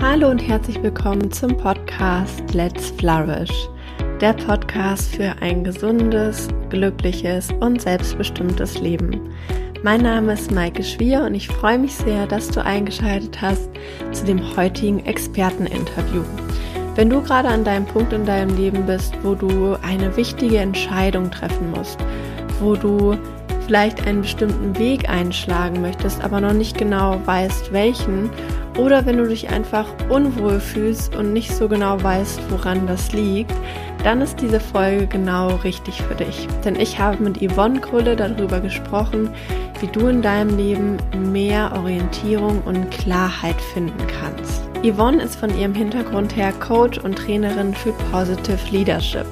Hallo und herzlich willkommen zum Podcast Let's Flourish, der Podcast für ein gesundes, glückliches und selbstbestimmtes Leben. Mein Name ist Maike Schwier und ich freue mich sehr, dass du eingeschaltet hast zu dem heutigen Experteninterview. Wenn du gerade an deinem Punkt in deinem Leben bist, wo du eine wichtige Entscheidung treffen musst, wo du vielleicht einen bestimmten Weg einschlagen möchtest, aber noch nicht genau weißt, welchen, oder wenn du dich einfach unwohl fühlst und nicht so genau weißt, woran das liegt, dann ist diese Folge genau richtig für dich. Denn ich habe mit Yvonne Krulle darüber gesprochen, wie du in deinem Leben mehr Orientierung und Klarheit finden kannst. Yvonne ist von ihrem Hintergrund her Coach und Trainerin für Positive Leadership.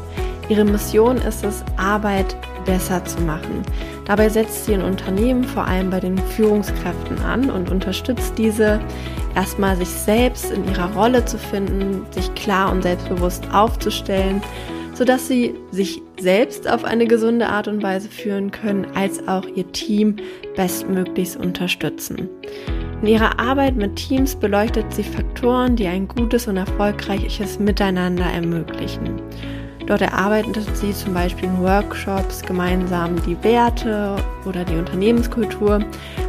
Ihre Mission ist es, Arbeit besser zu machen. Dabei setzt sie in Unternehmen vor allem bei den Führungskräften an und unterstützt diese, erstmal sich selbst in ihrer Rolle zu finden, sich klar und selbstbewusst aufzustellen, sodass sie sich selbst auf eine gesunde Art und Weise führen können, als auch ihr Team bestmöglichst unterstützen. In ihrer Arbeit mit Teams beleuchtet sie Faktoren, die ein gutes und erfolgreiches Miteinander ermöglichen. Dort erarbeitet sie zum Beispiel in Workshops gemeinsam die Werte oder die Unternehmenskultur,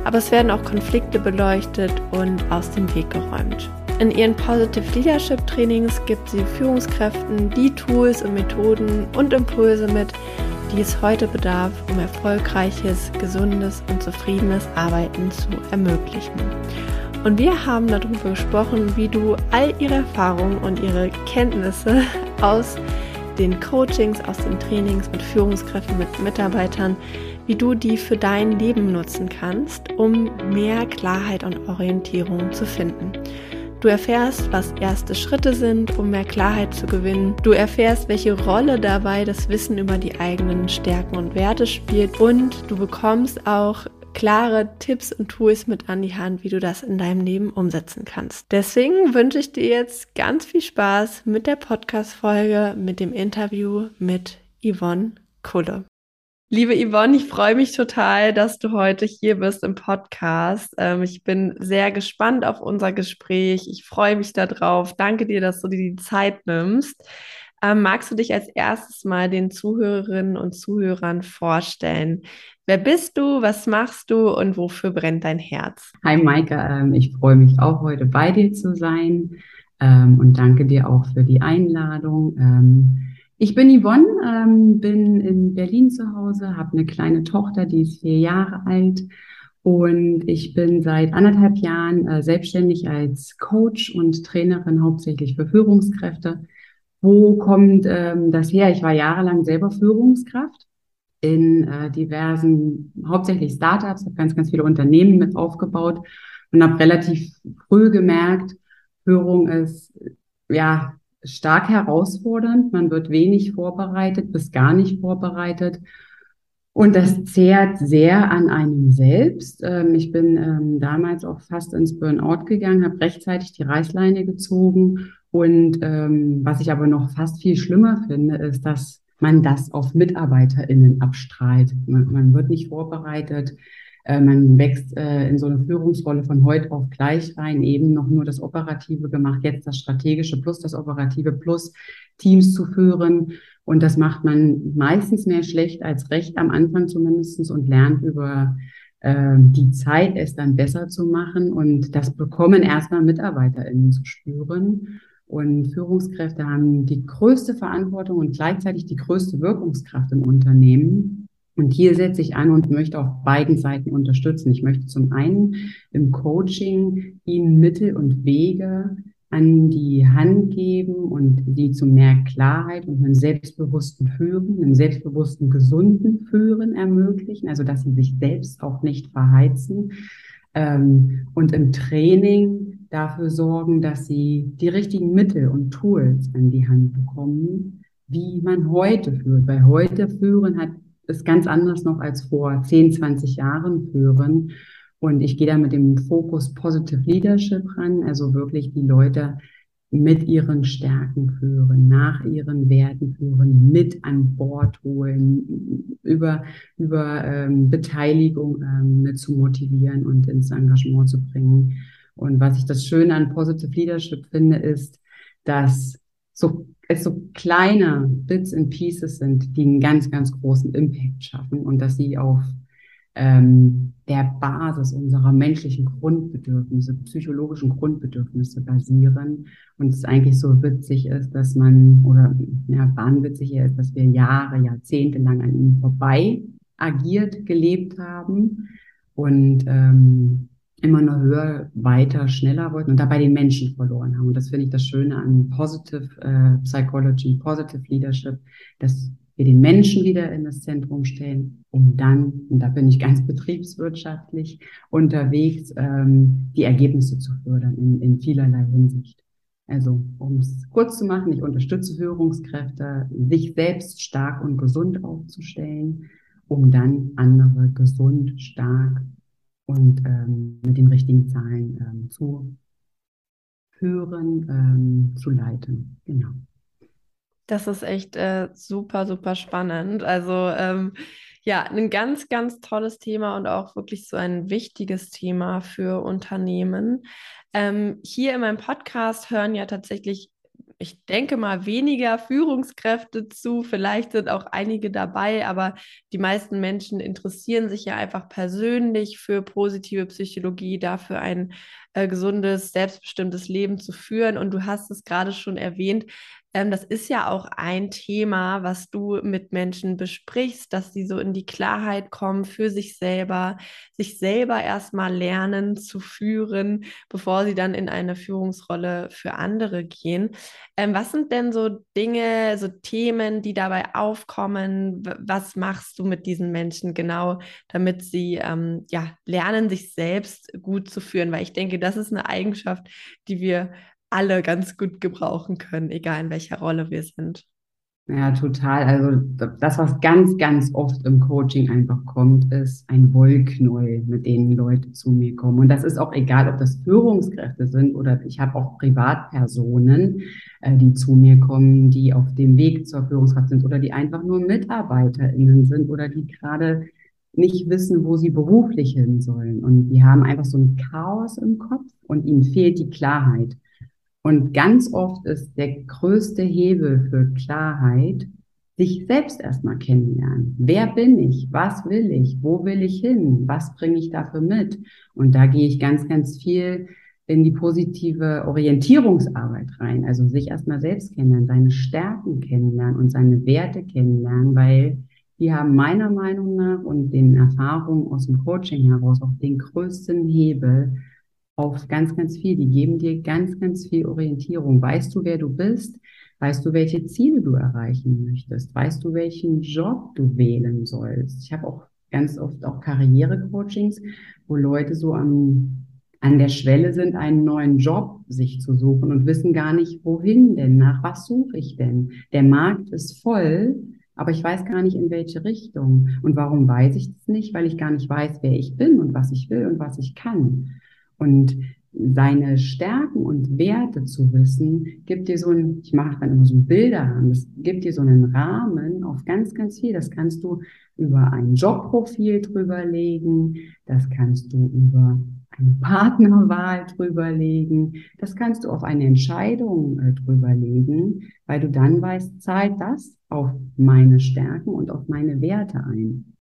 aber es werden auch Konflikte beleuchtet und aus dem Weg geräumt. In ihren Positive Leadership Trainings gibt sie Führungskräften die Tools und Methoden und Impulse mit, die es heute bedarf, um erfolgreiches, gesundes und zufriedenes Arbeiten zu ermöglichen. Und wir haben darüber gesprochen, wie du all ihre Erfahrungen und ihre Kenntnisse aus den Coachings, aus den Trainings mit Führungskräften, mit Mitarbeitern, wie du die für dein Leben nutzen kannst, um mehr Klarheit und Orientierung zu finden. Du erfährst, was erste Schritte sind, um mehr Klarheit zu gewinnen. Du erfährst, welche Rolle dabei das Wissen über die eigenen Stärken und Werte spielt. Und du bekommst auch klare Tipps und Tools mit an die Hand, wie du das in deinem Leben umsetzen kannst. Deswegen wünsche ich dir jetzt ganz viel Spaß mit der Podcast-Folge, mit dem Interview mit Yvonne Kulle. Liebe Yvonne, ich freue mich total, dass du heute hier bist im Podcast. Ähm, ich bin sehr gespannt auf unser Gespräch. Ich freue mich darauf. Danke dir, dass du dir die Zeit nimmst. Ähm, magst du dich als erstes mal den Zuhörerinnen und Zuhörern vorstellen? Wer bist du, was machst du und wofür brennt dein Herz? Hi Maike, ähm, ich freue mich auch heute bei dir zu sein ähm, und danke dir auch für die Einladung. Ähm, ich bin Yvonne, bin in Berlin zu Hause, habe eine kleine Tochter, die ist vier Jahre alt. Und ich bin seit anderthalb Jahren äh, selbstständig als Coach und Trainerin hauptsächlich für Führungskräfte wo kommt das her? Ich war jahrelang selber Führungskraft in äh, diversen, hauptsächlich Startups, habe ganz, ganz viele Unternehmen mit aufgebaut und habe relativ früh gemerkt, Führung ist ja stark herausfordernd. Man wird wenig vorbereitet, bis gar nicht vorbereitet. Und das zehrt sehr an einem selbst. Ähm, ich bin ähm, damals auch fast ins Burnout gegangen, habe rechtzeitig die Reißleine gezogen und ähm, was ich aber noch fast viel schlimmer finde, ist, dass man das auf MitarbeiterInnen abstrahlt. Man, man wird nicht vorbereitet. Äh, man wächst äh, in so eine Führungsrolle von heute auf gleich rein, eben noch nur das Operative gemacht, jetzt das Strategische plus das Operative plus Teams zu führen. Und das macht man meistens mehr schlecht als recht am Anfang zumindestens und lernt über äh, die Zeit, es dann besser zu machen. Und das bekommen erstmal MitarbeiterInnen zu spüren. Und Führungskräfte haben die größte Verantwortung und gleichzeitig die größte Wirkungskraft im Unternehmen. Und hier setze ich an und möchte auf beiden Seiten unterstützen. Ich möchte zum einen im Coaching ihnen Mittel und Wege an die Hand geben und die zu mehr Klarheit und einem selbstbewussten Führen, einem selbstbewussten, gesunden Führen ermöglichen, also dass sie sich selbst auch nicht verheizen. Ähm, und im Training dafür sorgen, dass sie die richtigen Mittel und Tools an die Hand bekommen, wie man heute führt. Weil heute führen hat ist ganz anders noch als vor 10, 20 Jahren führen. Und ich gehe da mit dem Fokus Positive Leadership ran, also wirklich die Leute mit ihren Stärken führen, nach ihren Werten führen, mit an Bord holen, über, über ähm, Beteiligung ähm, mit zu motivieren und ins Engagement zu bringen. Und was ich das Schöne an Positive Leadership finde, ist, dass so, es so kleine Bits and Pieces sind, die einen ganz, ganz großen Impact schaffen und dass sie auf ähm, der Basis unserer menschlichen Grundbedürfnisse, psychologischen Grundbedürfnisse basieren. Und es eigentlich so witzig ist, dass man, oder ja, wahnwitzig ist, dass wir Jahre, Jahrzehnte lang an ihnen vorbei agiert, gelebt haben und ähm, immer nur höher, weiter, schneller wollten und dabei den Menschen verloren haben. Und das finde ich das Schöne an Positive äh, Psychology, Positive Leadership, dass wir den Menschen wieder in das Zentrum stellen, um dann, und da bin ich ganz betriebswirtschaftlich unterwegs, ähm, die Ergebnisse zu fördern in, in vielerlei Hinsicht. Also, um es kurz zu machen, ich unterstütze Führungskräfte, sich selbst stark und gesund aufzustellen, um dann andere gesund, stark und ähm, mit den richtigen Zahlen ähm, zu hören, ähm, zu leiten. Genau. Das ist echt äh, super, super spannend. Also ähm, ja, ein ganz, ganz tolles Thema und auch wirklich so ein wichtiges Thema für Unternehmen. Ähm, hier in meinem Podcast hören ja tatsächlich ich denke mal, weniger Führungskräfte zu. Vielleicht sind auch einige dabei, aber die meisten Menschen interessieren sich ja einfach persönlich für positive Psychologie, dafür ein äh, gesundes, selbstbestimmtes Leben zu führen. Und du hast es gerade schon erwähnt, ähm, das ist ja auch ein Thema, was du mit Menschen besprichst, dass sie so in die Klarheit kommen für sich selber, sich selber erstmal lernen zu führen, bevor sie dann in eine Führungsrolle für andere gehen. Ähm, was sind denn so Dinge, so Themen, die dabei aufkommen? Was machst du mit diesen Menschen genau, damit sie ähm, ja, lernen, sich selbst gut zu führen? Weil ich denke, das ist eine Eigenschaft, die wir alle ganz gut gebrauchen können, egal in welcher Rolle wir sind. Ja, total. Also das, was ganz, ganz oft im Coaching einfach kommt, ist ein Wollknäuel, mit denen Leute zu mir kommen. Und das ist auch egal, ob das Führungskräfte sind oder ich habe auch Privatpersonen, äh, die zu mir kommen, die auf dem Weg zur Führungskraft sind oder die einfach nur MitarbeiterInnen sind oder die gerade nicht wissen, wo sie beruflich hin sollen. Und die haben einfach so ein Chaos im Kopf und ihnen fehlt die Klarheit. Und ganz oft ist der größte Hebel für Klarheit, sich selbst erstmal kennenlernen. Wer bin ich? Was will ich? Wo will ich hin? Was bringe ich dafür mit? Und da gehe ich ganz, ganz viel in die positive Orientierungsarbeit rein. Also sich erstmal selbst kennenlernen, seine Stärken kennenlernen und seine Werte kennenlernen, weil die haben meiner Meinung nach und den Erfahrungen aus dem Coaching heraus auch den größten Hebel, auf ganz, ganz viel. Die geben dir ganz, ganz viel Orientierung. Weißt du, wer du bist? Weißt du, welche Ziele du erreichen möchtest? Weißt du, welchen Job du wählen sollst? Ich habe auch ganz oft auch Karrierecoachings, wo Leute so am, an der Schwelle sind, einen neuen Job sich zu suchen und wissen gar nicht, wohin denn, nach was suche ich denn? Der Markt ist voll, aber ich weiß gar nicht, in welche Richtung. Und warum weiß ich das nicht? Weil ich gar nicht weiß, wer ich bin und was ich will und was ich kann. Und seine Stärken und Werte zu wissen, gibt dir so ein, ich mache dann immer so Bilder das gibt dir so einen Rahmen auf ganz, ganz viel. Das kannst du über ein Jobprofil drüberlegen, das kannst du über eine Partnerwahl drüberlegen, das kannst du auf eine Entscheidung äh, drüberlegen, weil du dann weißt, zahlt das auf meine Stärken und auf meine Werte ein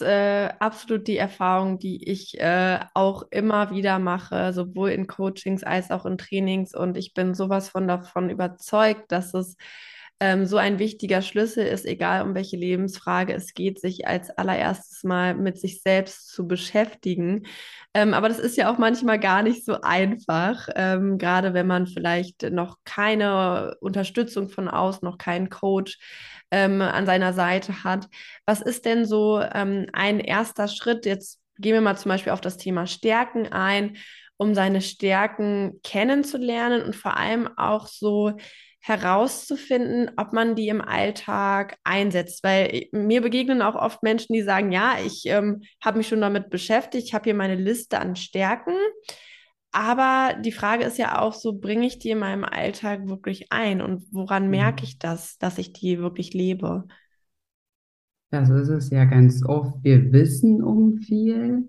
äh, absolut die Erfahrung, die ich äh, auch immer wieder mache, sowohl in Coachings als auch in Trainings. Und ich bin sowas von davon überzeugt, dass es ähm, so ein wichtiger Schlüssel ist, egal um welche Lebensfrage es geht, sich als allererstes mal mit sich selbst zu beschäftigen. Ähm, aber das ist ja auch manchmal gar nicht so einfach, ähm, gerade wenn man vielleicht noch keine Unterstützung von außen, noch keinen Coach ähm, an seiner Seite hat. Was ist denn so ähm, ein erster Schritt? Jetzt gehen wir mal zum Beispiel auf das Thema Stärken ein, um seine Stärken kennenzulernen und vor allem auch so herauszufinden, ob man die im Alltag einsetzt. Weil mir begegnen auch oft Menschen, die sagen, ja, ich ähm, habe mich schon damit beschäftigt, ich habe hier meine Liste an Stärken. Aber die Frage ist ja auch so, bringe ich die in meinem Alltag wirklich ein und woran mhm. merke ich das, dass ich die wirklich lebe? Das ist es ja ganz oft. Wir wissen um viel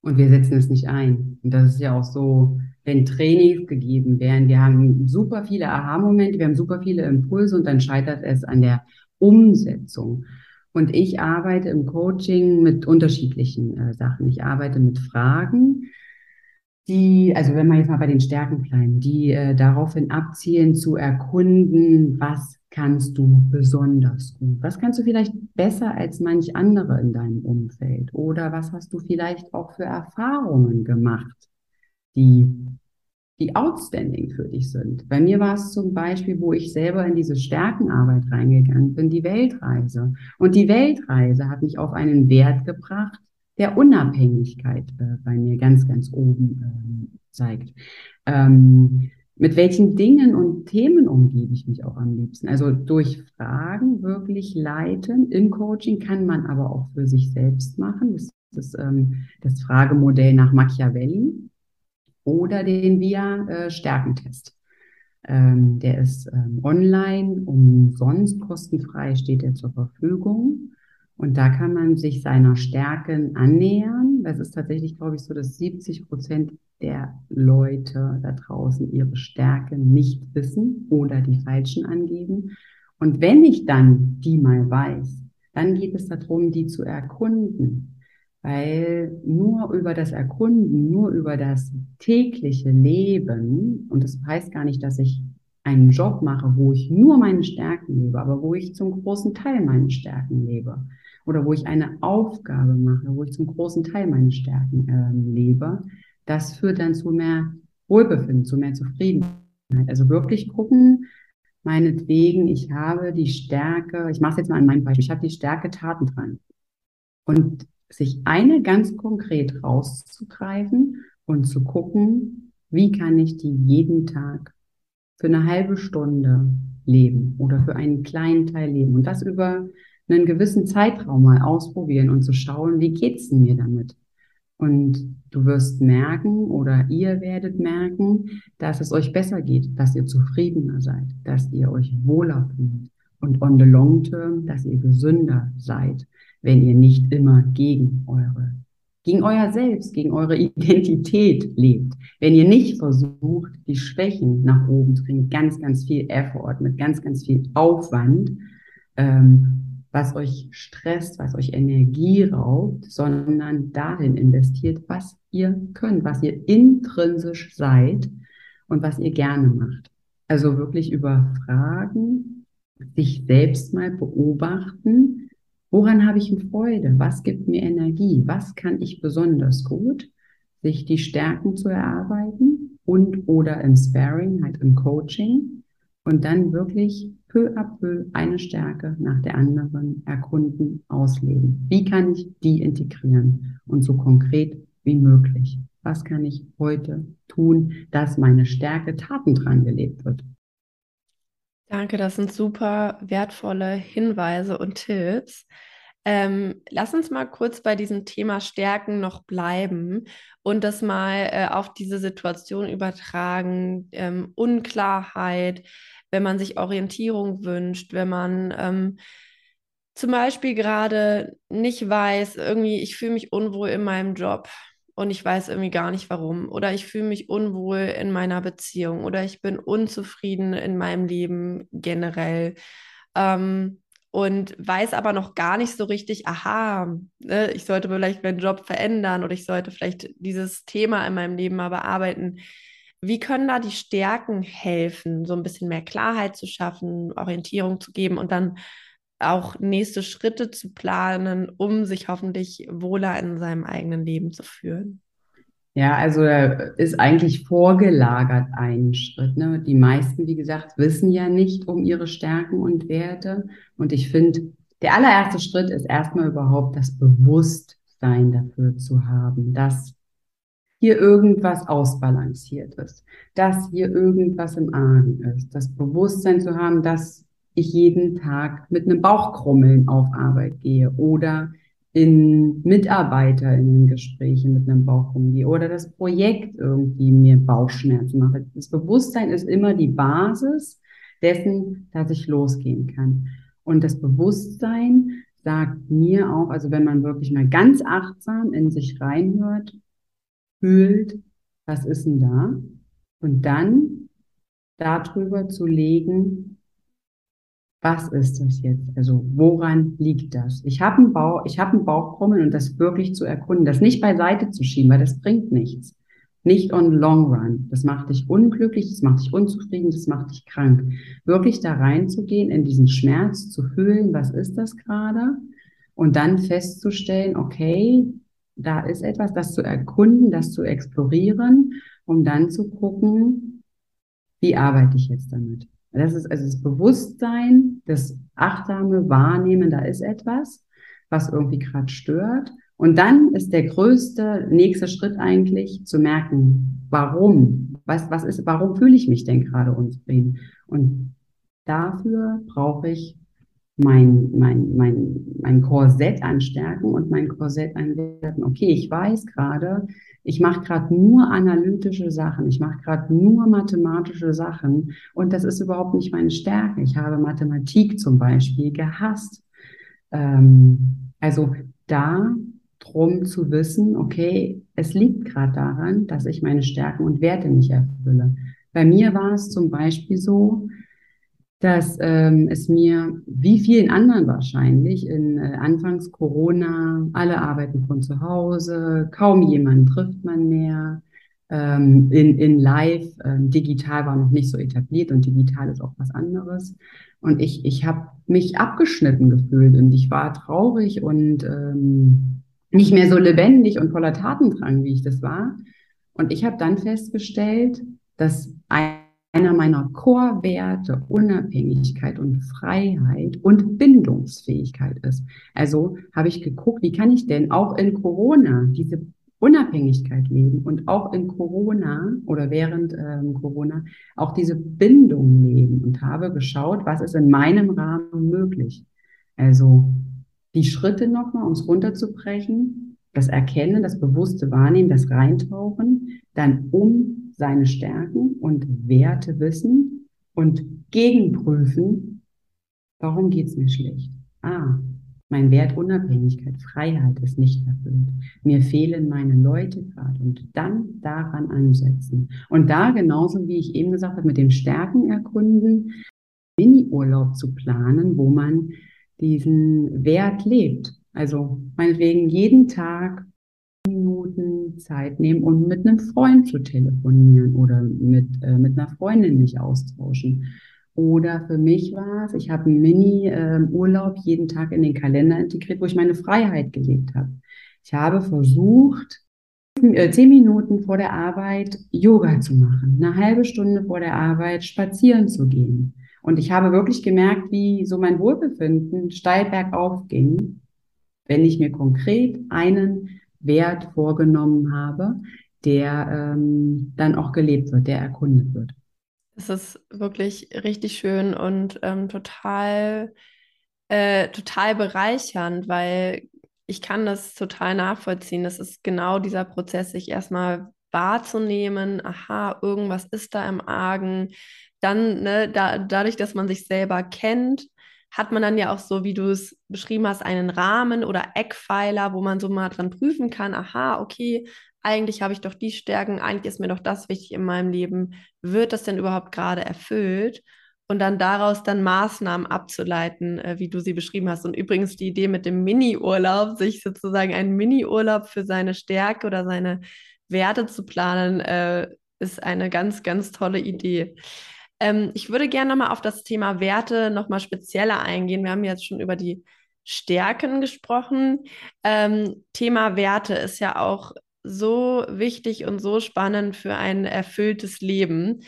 und wir setzen es nicht ein. Und das ist ja auch so wenn Trainings gegeben werden. Wir haben super viele Aha-Momente, wir haben super viele Impulse und dann scheitert es an der Umsetzung. Und ich arbeite im Coaching mit unterschiedlichen äh, Sachen. Ich arbeite mit Fragen, die, also wenn man jetzt mal bei den Stärken bleiben, die äh, daraufhin abzielen zu erkunden, was kannst du besonders gut? Was kannst du vielleicht besser als manch andere in deinem Umfeld? Oder was hast du vielleicht auch für Erfahrungen gemacht, die, die outstanding für dich sind? Bei mir war es zum Beispiel, wo ich selber in diese Stärkenarbeit reingegangen bin, die Weltreise. Und die Weltreise hat mich auf einen Wert gebracht, der Unabhängigkeit äh, bei mir ganz, ganz oben äh, zeigt. Ähm, mit welchen Dingen und Themen umgebe ich mich auch am liebsten? Also durch Fragen wirklich leiten. Im Coaching kann man aber auch für sich selbst machen. Das ist ähm, das Fragemodell nach Machiavelli oder den VIA-Stärkentest. Äh, ähm, der ist ähm, online, umsonst, kostenfrei steht er zur Verfügung. Und da kann man sich seiner Stärken annähern. Das ist tatsächlich, glaube ich, so, dass 70 Prozent der Leute da draußen ihre Stärken nicht wissen oder die falschen angeben. Und wenn ich dann die mal weiß, dann geht es darum, die zu erkunden. Weil nur über das Erkunden, nur über das tägliche Leben, und das heißt gar nicht, dass ich einen Job mache, wo ich nur meine Stärken lebe, aber wo ich zum großen Teil meine Stärken lebe, oder wo ich eine Aufgabe mache, wo ich zum großen Teil meine Stärken äh, lebe, das führt dann zu mehr Wohlbefinden, zu mehr Zufriedenheit. Also wirklich gucken, meinetwegen, ich habe die Stärke, ich mache es jetzt mal an meinem Beispiel, ich habe die Stärke Taten dran. Und sich eine ganz konkret rauszugreifen und zu gucken, wie kann ich die jeden Tag für eine halbe Stunde leben oder für einen kleinen Teil leben und das über einen gewissen Zeitraum mal ausprobieren und zu schauen, wie geht's denn mir damit? Und du wirst merken oder ihr werdet merken, dass es euch besser geht, dass ihr zufriedener seid, dass ihr euch wohler fühlt und on the long term, dass ihr gesünder seid, wenn ihr nicht immer gegen eure, gegen euer Selbst, gegen eure Identität lebt. Wenn ihr nicht versucht, die Schwächen nach oben zu kriegen, ganz, ganz viel Effort, mit ganz, ganz viel Aufwand, ähm, was euch stresst, was euch Energie raubt, sondern darin investiert, was ihr könnt, was ihr intrinsisch seid und was ihr gerne macht. Also wirklich über Fragen, sich selbst mal beobachten, woran habe ich Freude, was gibt mir Energie, was kann ich besonders gut, sich die Stärken zu erarbeiten und oder im Sparing, halt im Coaching und dann wirklich peu à peu eine Stärke nach der anderen erkunden, ausleben. Wie kann ich die integrieren und so konkret wie möglich? Was kann ich heute tun, dass meine Stärke Taten dran gelebt wird? Danke, das sind super wertvolle Hinweise und Tipps. Ähm, lass uns mal kurz bei diesem Thema Stärken noch bleiben und das mal äh, auf diese Situation übertragen. Ähm, Unklarheit, wenn man sich Orientierung wünscht, wenn man ähm, zum Beispiel gerade nicht weiß, irgendwie, ich fühle mich unwohl in meinem Job und ich weiß irgendwie gar nicht warum. Oder ich fühle mich unwohl in meiner Beziehung oder ich bin unzufrieden in meinem Leben generell. Ähm, und weiß aber noch gar nicht so richtig, aha, ne, ich sollte vielleicht meinen Job verändern oder ich sollte vielleicht dieses Thema in meinem Leben mal bearbeiten. Wie können da die Stärken helfen, so ein bisschen mehr Klarheit zu schaffen, Orientierung zu geben und dann auch nächste Schritte zu planen, um sich hoffentlich wohler in seinem eigenen Leben zu fühlen? Ja, also ist eigentlich vorgelagert ein Schritt. Ne? Die meisten, wie gesagt, wissen ja nicht um ihre Stärken und Werte. Und ich finde, der allererste Schritt ist erstmal überhaupt das Bewusstsein dafür zu haben, dass hier irgendwas ausbalanciert ist, dass hier irgendwas im Argen ist, das Bewusstsein zu haben, dass ich jeden Tag mit einem Bauchkrummeln auf Arbeit gehe oder in Mitarbeiter in den Gesprächen mit einem Bauchkrummeln gehe oder das Projekt irgendwie mir Bauchschmerzen macht. Das Bewusstsein ist immer die Basis dessen, dass ich losgehen kann. Und das Bewusstsein sagt mir auch, also wenn man wirklich mal ganz achtsam in sich reinhört, fühlt, was ist denn da? Und dann darüber zu legen, was ist das jetzt? Also woran liegt das? Ich habe einen Bauch, ich habe einen Bauchkrummeln und das wirklich zu erkunden, das nicht beiseite zu schieben, weil das bringt nichts. Nicht on long run. Das macht dich unglücklich, das macht dich unzufrieden, das macht dich krank. Wirklich da reinzugehen, in diesen Schmerz zu fühlen, was ist das gerade? Und dann festzustellen, okay, da ist etwas, das zu erkunden, das zu explorieren, um dann zu gucken, wie arbeite ich jetzt damit? Das ist also das Bewusstsein, das achtsame Wahrnehmen, da ist etwas, was irgendwie gerade stört. Und dann ist der größte nächste Schritt eigentlich zu merken, warum? Was, was ist, warum fühle ich mich denn gerade unzufrieden? Und dafür brauche ich mein, mein, mein, mein Korsett an Stärken und mein Korsett an Werten. Okay, ich weiß gerade, ich mache gerade nur analytische Sachen, ich mache gerade nur mathematische Sachen und das ist überhaupt nicht meine Stärke. Ich habe Mathematik zum Beispiel gehasst. Ähm, also da drum zu wissen, okay, es liegt gerade daran, dass ich meine Stärken und Werte nicht erfülle. Bei mir war es zum Beispiel so, dass ähm, es mir, wie vielen anderen wahrscheinlich, in äh, Anfangs Corona, alle arbeiten von zu Hause, kaum jemanden trifft man mehr. Ähm, in, in Live, ähm, digital war noch nicht so etabliert und digital ist auch was anderes. Und ich, ich habe mich abgeschnitten gefühlt und ich war traurig und ähm, nicht mehr so lebendig und voller Tatendrang, wie ich das war. Und ich habe dann festgestellt, dass ein einer meiner Core-Werte Unabhängigkeit und Freiheit und Bindungsfähigkeit ist. Also habe ich geguckt, wie kann ich denn auch in Corona diese Unabhängigkeit leben und auch in Corona oder während ähm, Corona auch diese Bindung leben und habe geschaut, was ist in meinem Rahmen möglich. Also die Schritte nochmal, um es runterzubrechen, das Erkennen, das bewusste Wahrnehmen, das Reintauchen, dann um seine Stärken und Werte wissen und gegenprüfen, warum geht's mir schlecht? Ah, mein Wert Unabhängigkeit, Freiheit ist nicht erfüllt. Mir fehlen meine Leute gerade und dann daran ansetzen. Und da genauso wie ich eben gesagt habe, mit dem Stärken erkunden, Mini-Urlaub zu planen, wo man diesen Wert lebt. Also meinetwegen jeden Tag Minuten Zeit nehmen und mit einem Freund zu telefonieren oder mit, äh, mit einer Freundin mich austauschen. Oder für mich war es, ich habe einen Mini-Urlaub jeden Tag in den Kalender integriert, wo ich meine Freiheit gelebt habe. Ich habe versucht, äh, zehn Minuten vor der Arbeit Yoga zu machen, eine halbe Stunde vor der Arbeit spazieren zu gehen. Und ich habe wirklich gemerkt, wie so mein Wohlbefinden steil bergauf ging, wenn ich mir konkret einen Wert vorgenommen habe, der ähm, dann auch gelebt wird, der erkundet wird. Es ist wirklich richtig schön und ähm, total, äh, total bereichernd, weil ich kann das total nachvollziehen. Das ist genau dieser Prozess, sich erstmal wahrzunehmen, aha, irgendwas ist da im Argen. Dann, ne, da, dadurch, dass man sich selber kennt, hat man dann ja auch so, wie du es beschrieben hast, einen Rahmen oder Eckpfeiler, wo man so mal dran prüfen kann, aha, okay, eigentlich habe ich doch die Stärken, eigentlich ist mir doch das wichtig in meinem Leben. Wird das denn überhaupt gerade erfüllt? Und dann daraus dann Maßnahmen abzuleiten, äh, wie du sie beschrieben hast. Und übrigens die Idee mit dem Mini-Urlaub, sich sozusagen einen Mini-Urlaub für seine Stärke oder seine Werte zu planen, äh, ist eine ganz, ganz tolle Idee. Ähm, ich würde gerne nochmal auf das Thema Werte nochmal spezieller eingehen. Wir haben jetzt schon über die Stärken gesprochen. Ähm, Thema Werte ist ja auch so wichtig und so spannend für ein erfülltes Leben.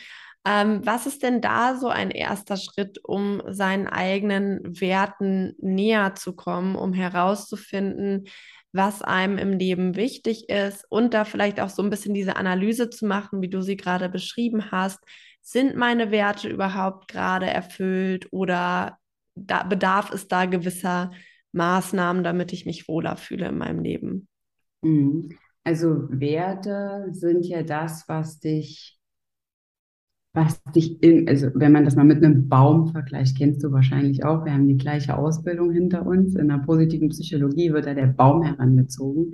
Ähm, was ist denn da so ein erster Schritt, um seinen eigenen Werten näher zu kommen, um herauszufinden, was einem im Leben wichtig ist und da vielleicht auch so ein bisschen diese Analyse zu machen, wie du sie gerade beschrieben hast sind meine Werte überhaupt gerade erfüllt oder da bedarf es da gewisser Maßnahmen, damit ich mich wohler fühle in meinem Leben? Mhm. Also Werte sind ja das, was dich, was dich in, also wenn man das mal mit einem Baum vergleicht, kennst du wahrscheinlich auch, wir haben die gleiche Ausbildung hinter uns. In der positiven Psychologie wird da der Baum herangezogen.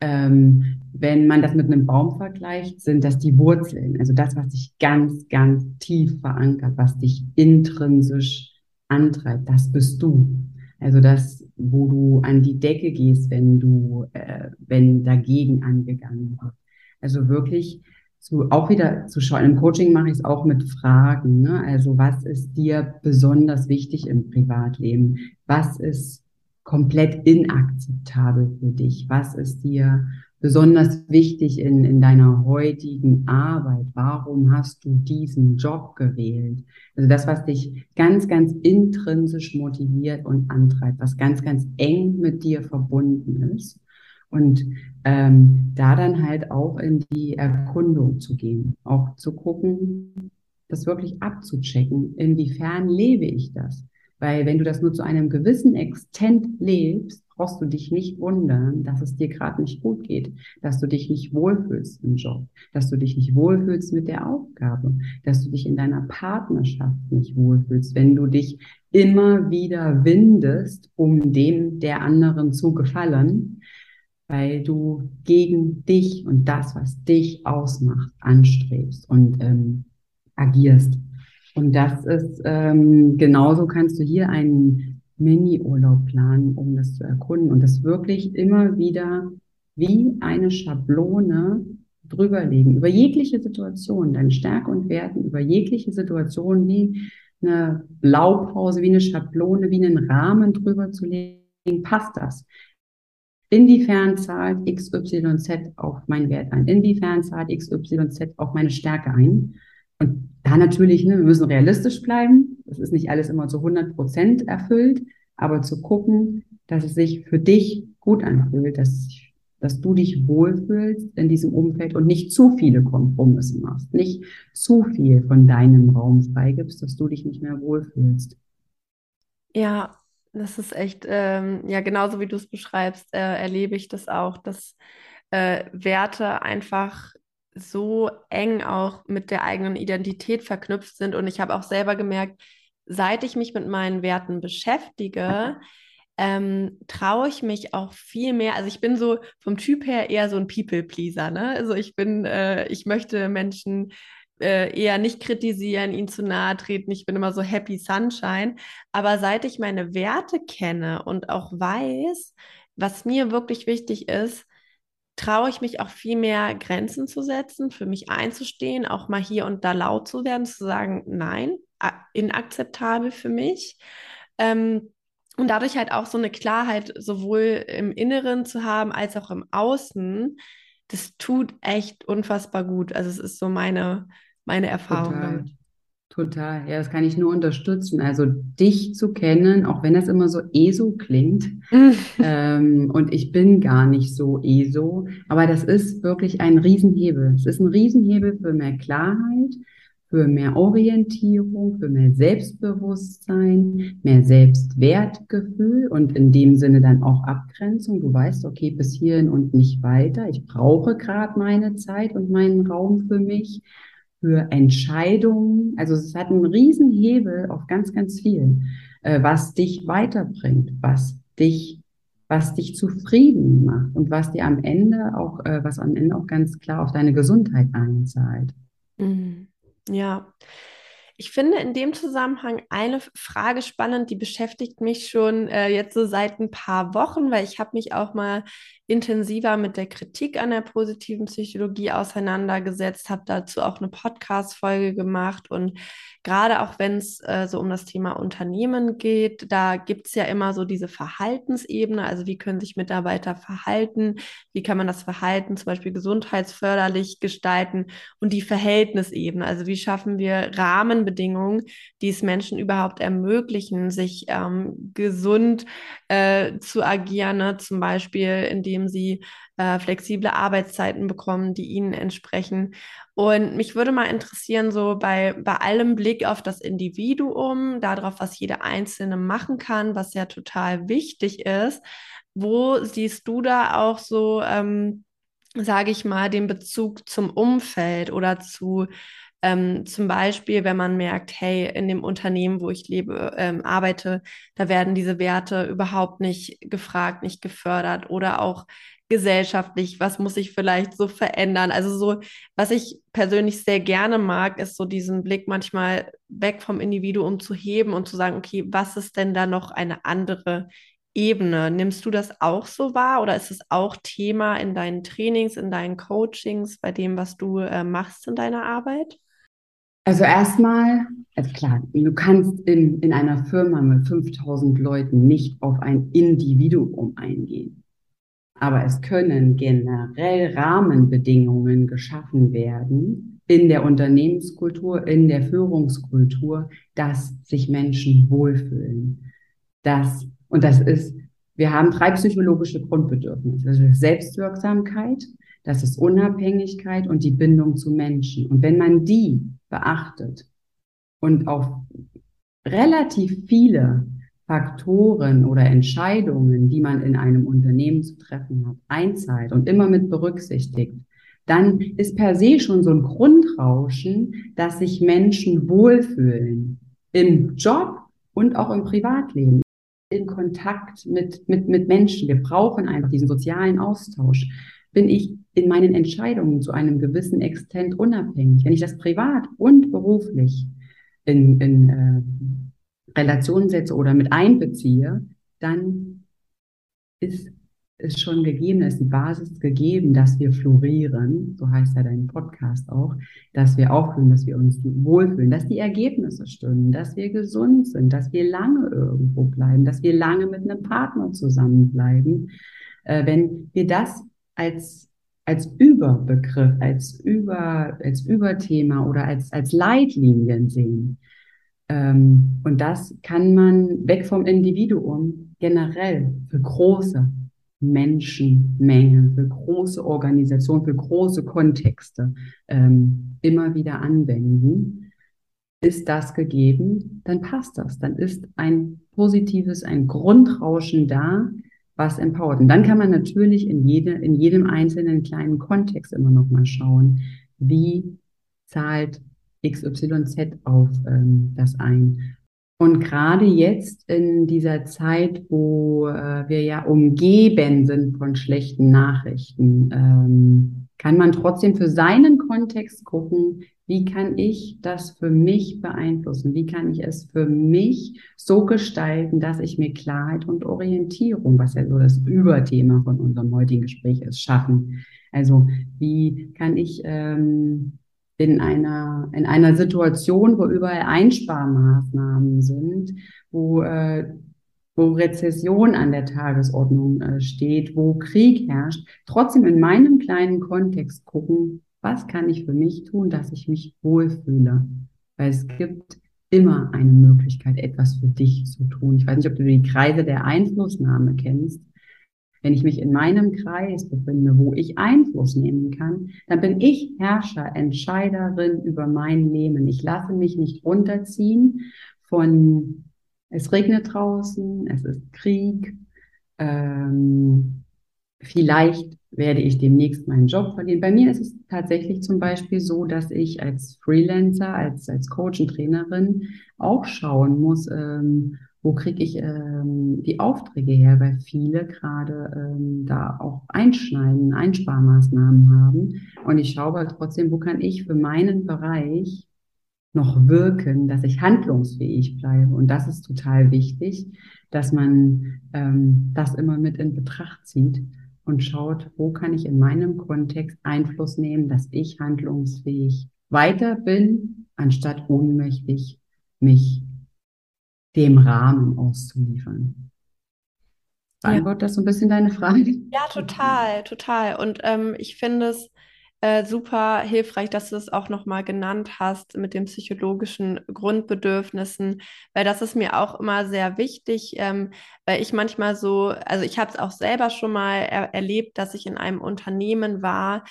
Ähm, wenn man das mit einem Baum vergleicht, sind das die Wurzeln, also das, was dich ganz, ganz tief verankert, was dich intrinsisch antreibt, das bist du. Also das, wo du an die Decke gehst, wenn du, äh, wenn dagegen angegangen wird. Also wirklich zu, auch wieder zu schauen. Im Coaching mache ich es auch mit Fragen. Ne? Also was ist dir besonders wichtig im Privatleben? Was ist komplett inakzeptabel für dich? Was ist dir besonders wichtig in, in deiner heutigen Arbeit? Warum hast du diesen Job gewählt? Also das, was dich ganz, ganz intrinsisch motiviert und antreibt, was ganz, ganz eng mit dir verbunden ist. Und ähm, da dann halt auch in die Erkundung zu gehen, auch zu gucken, das wirklich abzuchecken, inwiefern lebe ich das? Weil wenn du das nur zu einem gewissen Extent lebst, brauchst du dich nicht wundern, dass es dir gerade nicht gut geht, dass du dich nicht wohlfühlst im Job, dass du dich nicht wohlfühlst mit der Aufgabe, dass du dich in deiner Partnerschaft nicht wohlfühlst, wenn du dich immer wieder windest, um dem der anderen zu gefallen, weil du gegen dich und das, was dich ausmacht, anstrebst und ähm, agierst. Und das ist ähm, genauso kannst du hier einen Mini-Urlaub planen, um das zu erkunden und das wirklich immer wieder wie eine Schablone drüberlegen, über jegliche Situation, deine Stärke und Werten, über jegliche Situation wie eine Blaupause, wie eine Schablone, wie einen Rahmen drüber zu legen, passt das? Inwiefern zahlt XYZ auf meinen Wert ein? Inwiefern zahlt XYZ auf meine Stärke ein? Und da natürlich, ne, wir müssen realistisch bleiben. Das ist nicht alles immer zu 100 Prozent erfüllt, aber zu gucken, dass es sich für dich gut anfühlt, dass, dass du dich wohlfühlst in diesem Umfeld und nicht zu viele Kompromisse machst, nicht zu viel von deinem Raum freigibst, dass du dich nicht mehr wohlfühlst. Ja, das ist echt, ähm, ja, genauso wie du es beschreibst, äh, erlebe ich das auch, dass äh, Werte einfach so eng auch mit der eigenen Identität verknüpft sind. Und ich habe auch selber gemerkt, seit ich mich mit meinen Werten beschäftige, ähm, traue ich mich auch viel mehr. Also ich bin so vom Typ her eher so ein People-Pleaser. Ne? Also ich bin, äh, ich möchte Menschen äh, eher nicht kritisieren, ihnen zu nahe treten. Ich bin immer so happy sunshine. Aber seit ich meine Werte kenne und auch weiß, was mir wirklich wichtig ist, traue ich mich auch viel mehr Grenzen zu setzen, für mich einzustehen, auch mal hier und da laut zu werden, zu sagen, nein, inakzeptabel für mich. Ähm, und dadurch halt auch so eine Klarheit sowohl im Inneren zu haben als auch im Außen, das tut echt unfassbar gut. Also es ist so meine, meine Erfahrung Total. damit. Total, ja, das kann ich nur unterstützen. Also dich zu kennen, auch wenn das immer so ESO klingt, ähm, und ich bin gar nicht so ESO, aber das ist wirklich ein Riesenhebel. Es ist ein Riesenhebel für mehr Klarheit, für mehr Orientierung, für mehr Selbstbewusstsein, mehr Selbstwertgefühl und in dem Sinne dann auch Abgrenzung. Du weißt, okay, bis hierhin und nicht weiter. Ich brauche gerade meine Zeit und meinen Raum für mich für Entscheidungen. Also es hat einen riesen Hebel auf ganz, ganz viel, äh, was dich weiterbringt, was dich, was dich zufrieden macht und was dir am Ende auch, äh, was am Ende auch ganz klar auf deine Gesundheit einzahlt. Mhm. Ja. Ich finde in dem Zusammenhang eine Frage spannend, die beschäftigt mich schon äh, jetzt so seit ein paar Wochen, weil ich habe mich auch mal intensiver mit der Kritik an der positiven Psychologie auseinandergesetzt, habe dazu auch eine Podcast-Folge gemacht. Und gerade auch wenn es äh, so um das Thema Unternehmen geht, da gibt es ja immer so diese Verhaltensebene, also wie können sich Mitarbeiter verhalten, wie kann man das Verhalten zum Beispiel gesundheitsförderlich gestalten? Und die Verhältnisebene, also wie schaffen wir Rahmenbedingungen, die es Menschen überhaupt ermöglichen, sich ähm, gesund äh, zu agieren, ne? zum Beispiel indem indem sie äh, flexible Arbeitszeiten bekommen, die ihnen entsprechen. Und mich würde mal interessieren, so bei, bei allem Blick auf das Individuum, darauf, was jeder Einzelne machen kann, was ja total wichtig ist, wo siehst du da auch so, ähm, sage ich mal, den Bezug zum Umfeld oder zu ähm, zum Beispiel, wenn man merkt, hey, in dem Unternehmen, wo ich lebe, ähm, arbeite, da werden diese Werte überhaupt nicht gefragt, nicht gefördert oder auch gesellschaftlich, was muss ich vielleicht so verändern? Also so, was ich persönlich sehr gerne mag, ist so diesen Blick manchmal weg vom Individuum zu heben und zu sagen, okay, was ist denn da noch eine andere Ebene? Nimmst du das auch so wahr oder ist es auch Thema in deinen Trainings, in deinen Coachings, bei dem, was du äh, machst in deiner Arbeit? Also erstmal, also klar, du kannst in, in einer Firma mit 5000 Leuten nicht auf ein Individuum eingehen. Aber es können generell Rahmenbedingungen geschaffen werden in der Unternehmenskultur, in der Führungskultur, dass sich Menschen wohlfühlen. Das, und das ist, wir haben drei psychologische Grundbedürfnisse. Das ist Selbstwirksamkeit, das ist Unabhängigkeit und die Bindung zu Menschen. Und wenn man die beachtet und auf relativ viele Faktoren oder Entscheidungen, die man in einem Unternehmen zu treffen hat, einzahlt und immer mit berücksichtigt, dann ist per se schon so ein Grundrauschen, dass sich Menschen wohlfühlen im Job und auch im Privatleben, in Kontakt mit, mit, mit Menschen. Wir brauchen einfach diesen sozialen Austausch. Bin ich in meinen Entscheidungen zu einem gewissen Extent unabhängig, wenn ich das privat und beruflich in, in äh, Relation setze oder mit einbeziehe, dann ist es schon gegeben, ist die Basis gegeben, dass wir florieren, so heißt ja dein Podcast auch, dass wir auffühlen, dass wir uns wohlfühlen, dass die Ergebnisse stimmen, dass wir gesund sind, dass wir lange irgendwo bleiben, dass wir lange mit einem Partner zusammenbleiben. Äh, wenn wir das als als Überbegriff, als Über, als Überthema oder als, als Leitlinien sehen, ähm, und das kann man weg vom Individuum generell für große Menschenmengen, für große Organisationen, für große Kontexte ähm, immer wieder anwenden. Ist das gegeben, dann passt das. Dann ist ein positives, ein Grundrauschen da, was empowert. Und dann kann man natürlich in, jede, in jedem einzelnen kleinen Kontext immer noch mal schauen, wie zahlt XYZ auf ähm, das ein. Und gerade jetzt in dieser Zeit, wo äh, wir ja umgeben sind von schlechten Nachrichten, ähm, kann man trotzdem für seinen Kontext gucken, wie kann ich das für mich beeinflussen? Wie kann ich es für mich so gestalten, dass ich mir Klarheit und Orientierung, was ja so das Überthema von unserem heutigen Gespräch ist, schaffen? Also wie kann ich ähm, in einer, in einer Situation, wo überall Einsparmaßnahmen sind, wo, äh, wo Rezession an der Tagesordnung äh, steht, wo Krieg herrscht, trotzdem in meinem kleinen Kontext gucken, was kann ich für mich tun, dass ich mich wohlfühle? Weil es gibt immer eine Möglichkeit, etwas für dich zu tun. Ich weiß nicht, ob du die Kreise der Einflussnahme kennst. Wenn ich mich in meinem Kreis befinde, wo ich Einfluss nehmen kann, dann bin ich Herrscher, Entscheiderin über mein Leben. Ich lasse mich nicht runterziehen von, es regnet draußen, es ist Krieg, ähm, vielleicht werde ich demnächst meinen Job verlieren. Bei mir ist es tatsächlich zum Beispiel so, dass ich als Freelancer, als, als Coach und Trainerin auch schauen muss, ähm, wo kriege ich ähm, die Aufträge her, weil viele gerade ähm, da auch Einschneiden, Einsparmaßnahmen haben. Und ich schaue aber trotzdem, wo kann ich für meinen Bereich noch wirken, dass ich handlungsfähig bleibe. Und das ist total wichtig, dass man ähm, das immer mit in Betracht zieht und schaut, wo kann ich in meinem Kontext Einfluss nehmen, dass ich handlungsfähig weiter bin, anstatt ohnmächtig mich dem Rahmen auszuliefern. Beantwortet ja. das so ein bisschen deine Frage? Ja, total, total. Und ähm, ich finde es äh, super hilfreich, dass du es auch nochmal genannt hast mit den psychologischen Grundbedürfnissen, weil das ist mir auch immer sehr wichtig, ähm, weil ich manchmal so, also ich habe es auch selber schon mal er erlebt, dass ich in einem Unternehmen war,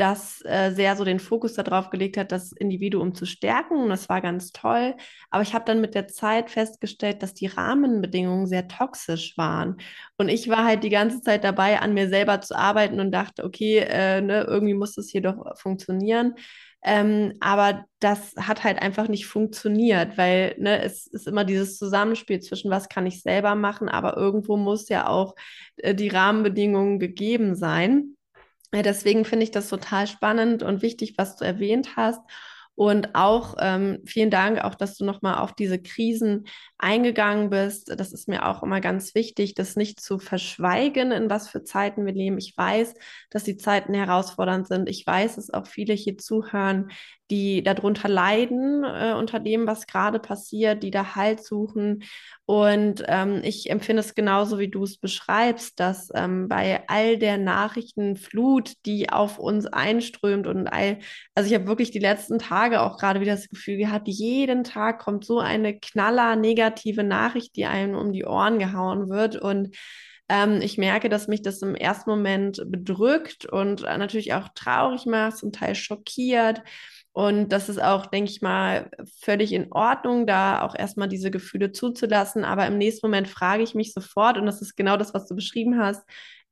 das äh, sehr so den Fokus darauf gelegt hat, das Individuum zu stärken. Und das war ganz toll. Aber ich habe dann mit der Zeit festgestellt, dass die Rahmenbedingungen sehr toxisch waren. Und ich war halt die ganze Zeit dabei, an mir selber zu arbeiten und dachte, okay, äh, ne, irgendwie muss das hier doch funktionieren. Ähm, aber das hat halt einfach nicht funktioniert, weil ne, es ist immer dieses Zusammenspiel zwischen, was kann ich selber machen, aber irgendwo muss ja auch äh, die Rahmenbedingungen gegeben sein. Deswegen finde ich das total spannend und wichtig, was du erwähnt hast. Und auch ähm, vielen Dank, auch dass du nochmal auf diese Krisen eingegangen bist. Das ist mir auch immer ganz wichtig, das nicht zu verschweigen, in was für Zeiten wir leben. Ich weiß, dass die Zeiten herausfordernd sind. Ich weiß, dass auch viele hier zuhören, die darunter leiden, äh, unter dem, was gerade passiert, die da Halt suchen. Und ähm, ich empfinde es genauso, wie du es beschreibst, dass ähm, bei all der Nachrichtenflut, die auf uns einströmt und all, also ich habe wirklich die letzten Tage auch gerade wieder das Gefühl gehabt, jeden Tag kommt so eine knaller negative Nachricht, die einem um die Ohren gehauen wird. Und ähm, ich merke, dass mich das im ersten Moment bedrückt und äh, natürlich auch traurig macht, zum Teil schockiert. Und das ist auch, denke ich mal, völlig in Ordnung, da auch erstmal diese Gefühle zuzulassen. Aber im nächsten Moment frage ich mich sofort, und das ist genau das, was du beschrieben hast,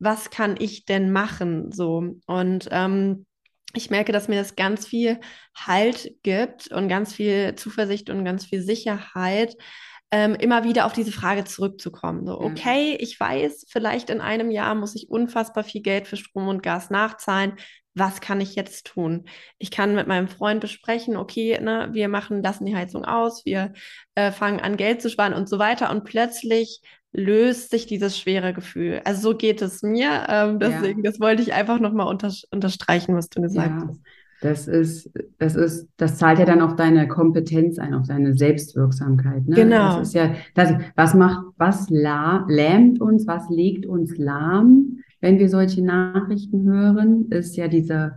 was kann ich denn machen? So. Und ähm, ich merke, dass mir das ganz viel Halt gibt und ganz viel Zuversicht und ganz viel Sicherheit, ähm, immer wieder auf diese Frage zurückzukommen. So, okay, ich weiß, vielleicht in einem Jahr muss ich unfassbar viel Geld für Strom und Gas nachzahlen was kann ich jetzt tun? Ich kann mit meinem Freund besprechen, okay, ne, wir machen, lassen die Heizung aus, wir äh, fangen an, Geld zu sparen und so weiter. Und plötzlich löst sich dieses schwere Gefühl. Also so geht es mir. Ähm, deswegen, ja. das wollte ich einfach nochmal unter, unterstreichen, was du gesagt ja. hast. Das ist, das ist, das zahlt ja dann auf deine Kompetenz ein, auf deine Selbstwirksamkeit. Ne? Genau. Das ist ja, das, was macht, was la, lähmt uns, was legt uns lahm? Wenn wir solche Nachrichten hören, ist ja diese,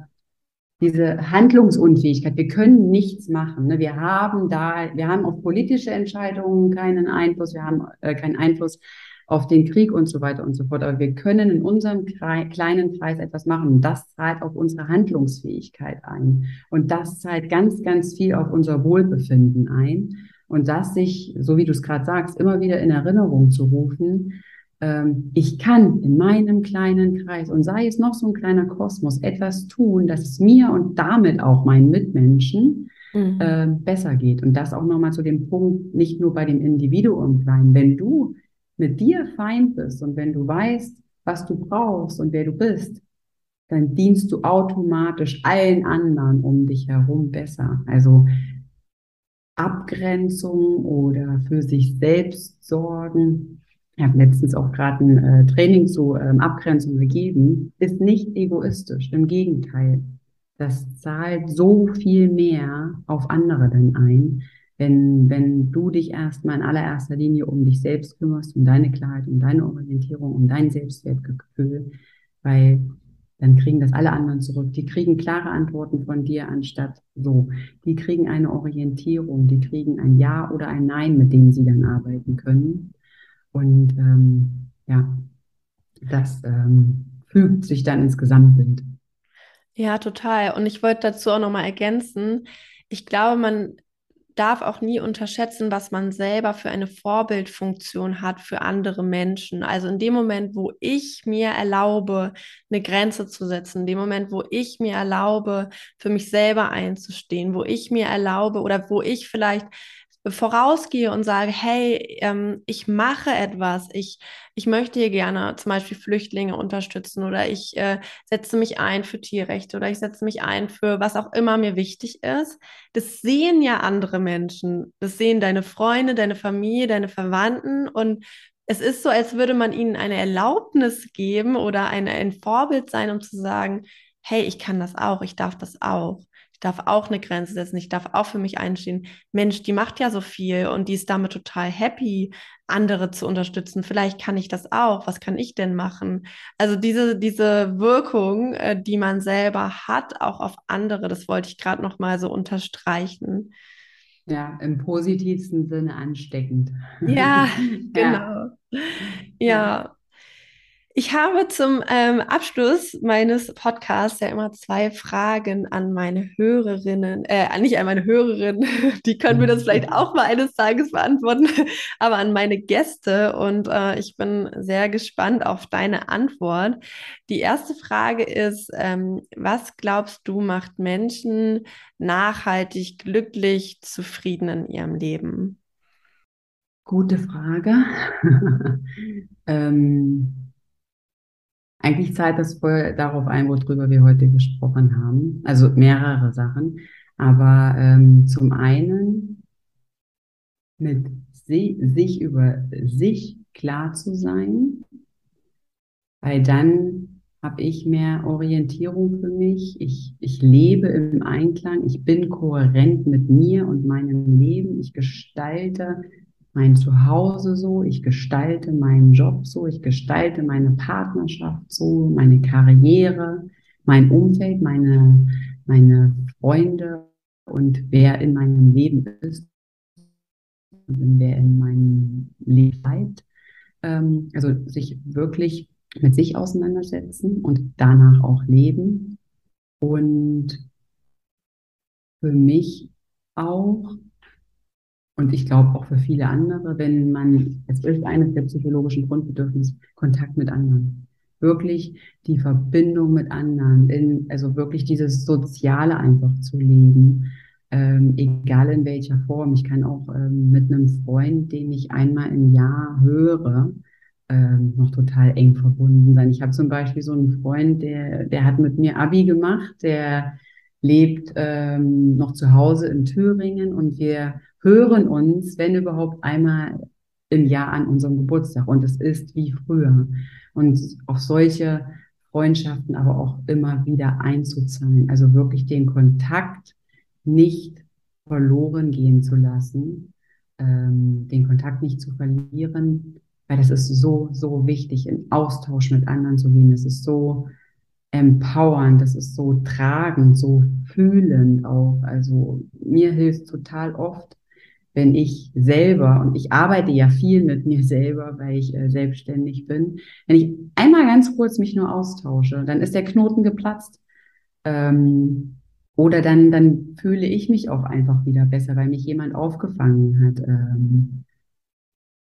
diese Handlungsunfähigkeit. Wir können nichts machen. Ne? Wir haben da, wir haben auf politische Entscheidungen keinen Einfluss, wir haben äh, keinen Einfluss auf den Krieg und so weiter und so fort. Aber wir können in unserem kleinen Kreis etwas machen. Das zahlt auf unsere Handlungsfähigkeit ein. Und das zahlt ganz, ganz viel auf unser Wohlbefinden ein. Und das sich, so wie du es gerade sagst, immer wieder in Erinnerung zu rufen, ich kann in meinem kleinen Kreis und sei es noch so ein kleiner Kosmos etwas tun, dass es mir und damit auch meinen Mitmenschen mhm. äh, besser geht. Und das auch nochmal zu dem Punkt, nicht nur bei dem Individuum bleiben. Wenn du mit dir fein bist und wenn du weißt, was du brauchst und wer du bist, dann dienst du automatisch allen anderen um dich herum besser. Also Abgrenzung oder für sich selbst sorgen ich habe letztens auch gerade ein äh, Training zu ähm, Abgrenzung gegeben, ist nicht egoistisch. Im Gegenteil. Das zahlt so viel mehr auf andere dann ein, wenn, wenn du dich erstmal in allererster Linie um dich selbst kümmerst, um deine Klarheit, um deine Orientierung, um dein Selbstwertgefühl, weil dann kriegen das alle anderen zurück. Die kriegen klare Antworten von dir anstatt so. Die kriegen eine Orientierung, die kriegen ein Ja oder ein Nein, mit dem sie dann arbeiten können. Und ähm, ja, das ähm, fügt sich dann ins Gesamtbild. Ja, total. Und ich wollte dazu auch nochmal ergänzen, ich glaube, man darf auch nie unterschätzen, was man selber für eine Vorbildfunktion hat für andere Menschen. Also in dem Moment, wo ich mir erlaube, eine Grenze zu setzen, in dem Moment, wo ich mir erlaube, für mich selber einzustehen, wo ich mir erlaube oder wo ich vielleicht vorausgehe und sage, hey, ähm, ich mache etwas, ich, ich möchte hier gerne zum Beispiel Flüchtlinge unterstützen oder ich äh, setze mich ein für Tierrechte oder ich setze mich ein für was auch immer mir wichtig ist. Das sehen ja andere Menschen, das sehen deine Freunde, deine Familie, deine Verwandten. Und es ist so, als würde man ihnen eine Erlaubnis geben oder eine, ein Vorbild sein, um zu sagen, hey, ich kann das auch, ich darf das auch darf auch eine Grenze setzen, ich darf auch für mich einstehen. Mensch, die macht ja so viel und die ist damit total happy, andere zu unterstützen. Vielleicht kann ich das auch. Was kann ich denn machen? Also diese, diese Wirkung, äh, die man selber hat, auch auf andere, das wollte ich gerade noch mal so unterstreichen. Ja, im positivsten Sinne ansteckend. Ja, genau. ja. ja. Ich habe zum ähm, Abschluss meines Podcasts ja immer zwei Fragen an meine Hörerinnen, äh, nicht an meine Hörerinnen, die können mir das vielleicht auch mal eines Tages beantworten, aber an meine Gäste und äh, ich bin sehr gespannt auf deine Antwort. Die erste Frage ist, ähm, was glaubst du macht Menschen nachhaltig glücklich, zufrieden in ihrem Leben? Gute Frage. ähm, eigentlich zahlt das voll darauf ein, worüber wir heute gesprochen haben. Also mehrere Sachen. Aber ähm, zum einen mit si sich über sich klar zu sein, weil dann habe ich mehr Orientierung für mich. Ich, ich lebe im Einklang. Ich bin kohärent mit mir und meinem Leben. Ich gestalte mein Zuhause so, ich gestalte meinen Job so, ich gestalte meine Partnerschaft so, meine Karriere, mein Umfeld, meine, meine Freunde und wer in meinem Leben ist und wer in meinem Leben bleibt. Ähm, also sich wirklich mit sich auseinandersetzen und danach auch leben. Und für mich auch und ich glaube auch für viele andere, wenn man, es ist eines der psychologischen Grundbedürfnisse, Kontakt mit anderen. Wirklich die Verbindung mit anderen, in, also wirklich dieses Soziale einfach zu leben, ähm, egal in welcher Form. Ich kann auch ähm, mit einem Freund, den ich einmal im Jahr höre, ähm, noch total eng verbunden sein. Ich habe zum Beispiel so einen Freund, der, der hat mit mir Abi gemacht, der lebt ähm, noch zu Hause in Thüringen und wir hören uns, wenn überhaupt, einmal im Jahr an unserem Geburtstag. Und es ist wie früher. Und auf solche Freundschaften aber auch immer wieder einzuzahlen. Also wirklich den Kontakt nicht verloren gehen zu lassen, ähm, den Kontakt nicht zu verlieren, weil das ist so, so wichtig, in Austausch mit anderen zu gehen. Das ist so empowernd, das ist so tragend, so fühlend auch. Also mir hilft total oft, wenn ich selber, und ich arbeite ja viel mit mir selber, weil ich äh, selbstständig bin, wenn ich einmal ganz kurz mich nur austausche, dann ist der Knoten geplatzt. Ähm, oder dann, dann fühle ich mich auch einfach wieder besser, weil mich jemand aufgefangen hat. Ähm,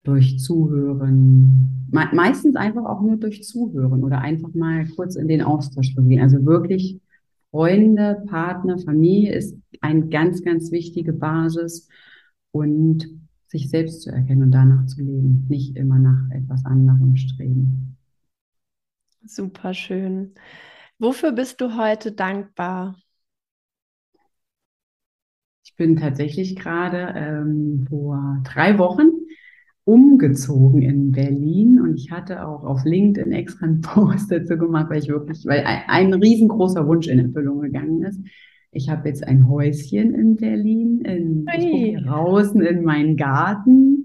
durch Zuhören. Me meistens einfach auch nur durch Zuhören oder einfach mal kurz in den Austausch zu gehen. Also wirklich Freunde, Partner, Familie ist eine ganz, ganz wichtige Basis und sich selbst zu erkennen und danach zu leben, nicht immer nach etwas anderem streben. Super schön. Wofür bist du heute dankbar? Ich bin tatsächlich gerade ähm, vor drei Wochen umgezogen in Berlin und ich hatte auch auf LinkedIn extra einen Post dazu gemacht, weil ich wirklich, weil ein, ein riesengroßer Wunsch in Erfüllung gegangen ist. Ich habe jetzt ein Häuschen in Berlin, in, hey. ich draußen in meinen Garten,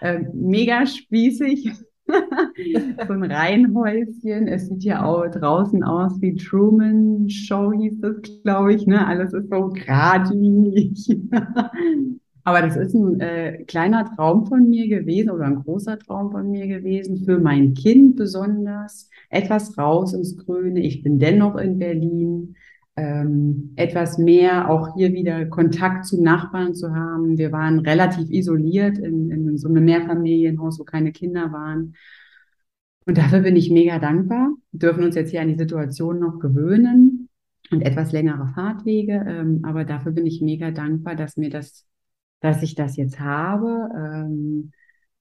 äh, mega spießig, so ein Reihenhäuschen. Es sieht ja auch draußen aus wie Truman Show hieß das, glaube ich. Ne? Alles ist so geradlinig. Aber das ist ein äh, kleiner Traum von mir gewesen oder ein großer Traum von mir gewesen, für mein Kind besonders. Etwas raus ins Grüne. Ich bin dennoch in Berlin. Ähm, etwas mehr auch hier wieder Kontakt zu Nachbarn zu haben. Wir waren relativ isoliert in, in so einem Mehrfamilienhaus, wo keine Kinder waren. Und dafür bin ich mega dankbar. Wir dürfen uns jetzt hier an die Situation noch gewöhnen und etwas längere Fahrtwege. Ähm, aber dafür bin ich mega dankbar, dass mir das dass ich das jetzt habe, ähm,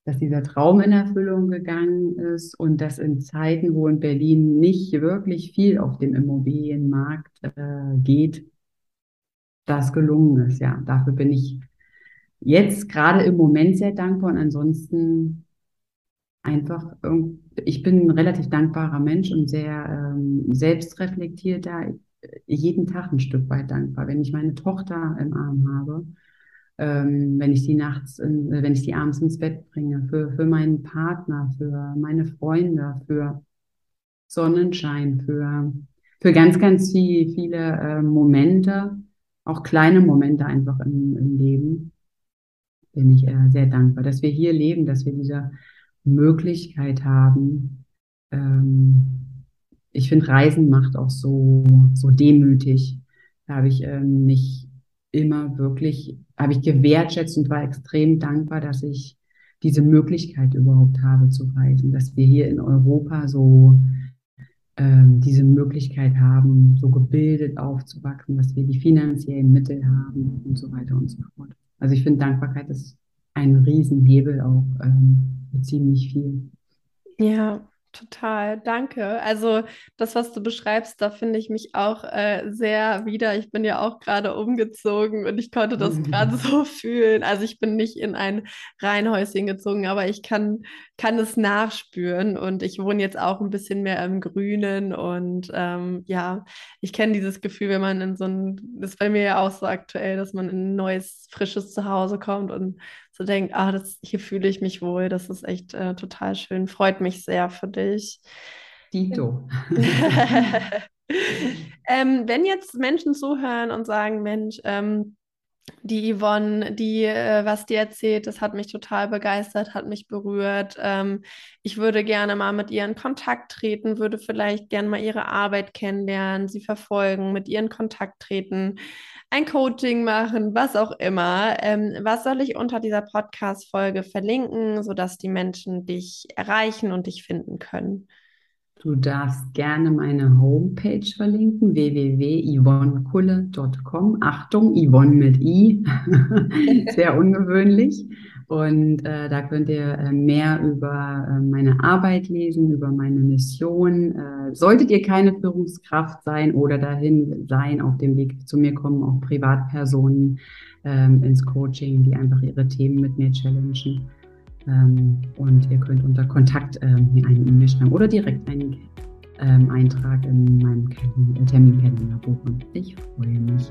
dass dieser Traum in Erfüllung gegangen ist und dass in Zeiten, wo in Berlin nicht wirklich viel auf dem Immobilienmarkt äh, geht, das gelungen ist. Ja, dafür bin ich jetzt gerade im Moment sehr dankbar und ansonsten einfach, ich bin ein relativ dankbarer Mensch und sehr ähm, selbstreflektierter, jeden Tag ein Stück weit dankbar. Wenn ich meine Tochter im Arm habe, ähm, wenn ich die nachts, in, äh, wenn ich die abends ins Bett bringe, für, für meinen Partner, für meine Freunde, für Sonnenschein, für, für ganz, ganz viel, viele äh, Momente, auch kleine Momente einfach im, im Leben, bin ich äh, sehr dankbar, dass wir hier leben, dass wir diese Möglichkeit haben, ähm, ich finde, Reisen macht auch so, so demütig. Da habe ich ähm, mich immer wirklich, habe ich gewertschätzt und war extrem dankbar, dass ich diese Möglichkeit überhaupt habe zu reisen, dass wir hier in Europa so ähm, diese Möglichkeit haben, so gebildet aufzuwachsen, dass wir die finanziellen Mittel haben und so weiter und so fort. Also ich finde, Dankbarkeit ist ein Riesenhebel auch ähm, ziemlich viel. Ja, Total, danke. Also das, was du beschreibst, da finde ich mich auch äh, sehr wieder. Ich bin ja auch gerade umgezogen und ich konnte das gerade so fühlen. Also ich bin nicht in ein Reihenhäuschen gezogen, aber ich kann, kann es nachspüren und ich wohne jetzt auch ein bisschen mehr im Grünen und ähm, ja, ich kenne dieses Gefühl, wenn man in so ein, das ist bei mir ja auch so aktuell, dass man in ein neues, frisches Zuhause kommt und so denkt, ah, das, hier fühle ich mich wohl, das ist echt äh, total schön, freut mich sehr für dich. Dito. ähm, wenn jetzt Menschen zuhören und sagen, Mensch, ähm, die Yvonne, die, äh, was die erzählt, das hat mich total begeistert, hat mich berührt. Ähm, ich würde gerne mal mit ihr in Kontakt treten, würde vielleicht gerne mal ihre Arbeit kennenlernen, sie verfolgen, mit ihr in Kontakt treten ein Coaching machen, was auch immer. Ähm, was soll ich unter dieser Podcast-Folge verlinken, sodass die Menschen dich erreichen und dich finden können? Du darfst gerne meine Homepage verlinken, www.yvonnekulle.com. Achtung, Yvonne mit I, sehr ungewöhnlich. Und äh, da könnt ihr äh, mehr über äh, meine Arbeit lesen, über meine Mission. Äh, solltet ihr keine Führungskraft sein oder dahin sein, auf dem Weg zu mir kommen, auch Privatpersonen ähm, ins Coaching, die einfach ihre Themen mit mir challengen. Ähm, und ihr könnt unter Kontakt ähm, mir eine E-Mail schreiben oder direkt einen ähm, Eintrag in meinem äh, Terminkalender buchen. Ich freue mich.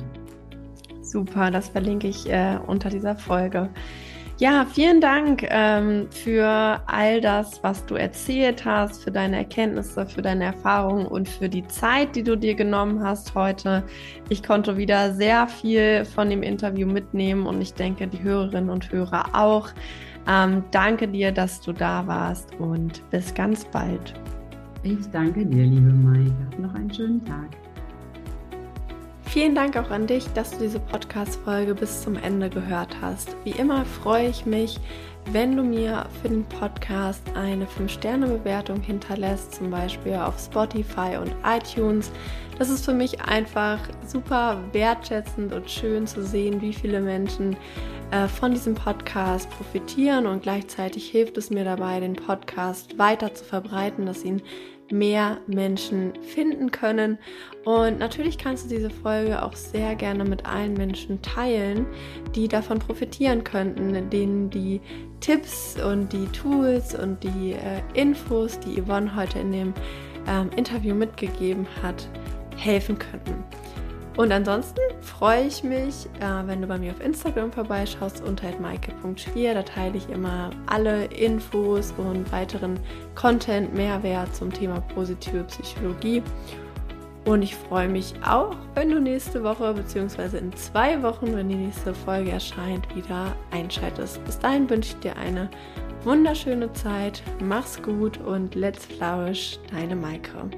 Super, das verlinke ich äh, unter dieser Folge. Ja, vielen Dank ähm, für all das, was du erzählt hast, für deine Erkenntnisse, für deine Erfahrungen und für die Zeit, die du dir genommen hast heute. Ich konnte wieder sehr viel von dem Interview mitnehmen und ich denke, die Hörerinnen und Hörer auch. Ähm, danke dir, dass du da warst und bis ganz bald. Ich danke dir, liebe Maike. Noch einen schönen Tag. Vielen Dank auch an dich, dass du diese Podcast-Folge bis zum Ende gehört hast. Wie immer freue ich mich, wenn du mir für den Podcast eine 5-Sterne-Bewertung hinterlässt, zum Beispiel auf Spotify und iTunes. Das ist für mich einfach super wertschätzend und schön zu sehen, wie viele Menschen äh, von diesem Podcast profitieren und gleichzeitig hilft es mir dabei, den Podcast weiter zu verbreiten, dass ihn mehr Menschen finden können. Und natürlich kannst du diese Folge auch sehr gerne mit allen Menschen teilen, die davon profitieren könnten, denen die Tipps und die Tools und die äh, Infos, die Yvonne heute in dem ähm, Interview mitgegeben hat, helfen könnten. Und ansonsten freue ich mich, äh, wenn du bei mir auf Instagram vorbeischaust unter maike.schwier. Da teile ich immer alle Infos und weiteren Content, Mehrwert zum Thema positive Psychologie. Und ich freue mich auch, wenn du nächste Woche bzw. in zwei Wochen, wenn die nächste Folge erscheint, wieder einschaltest. Bis dahin wünsche ich dir eine wunderschöne Zeit. Mach's gut und let's flourish, deine Maike.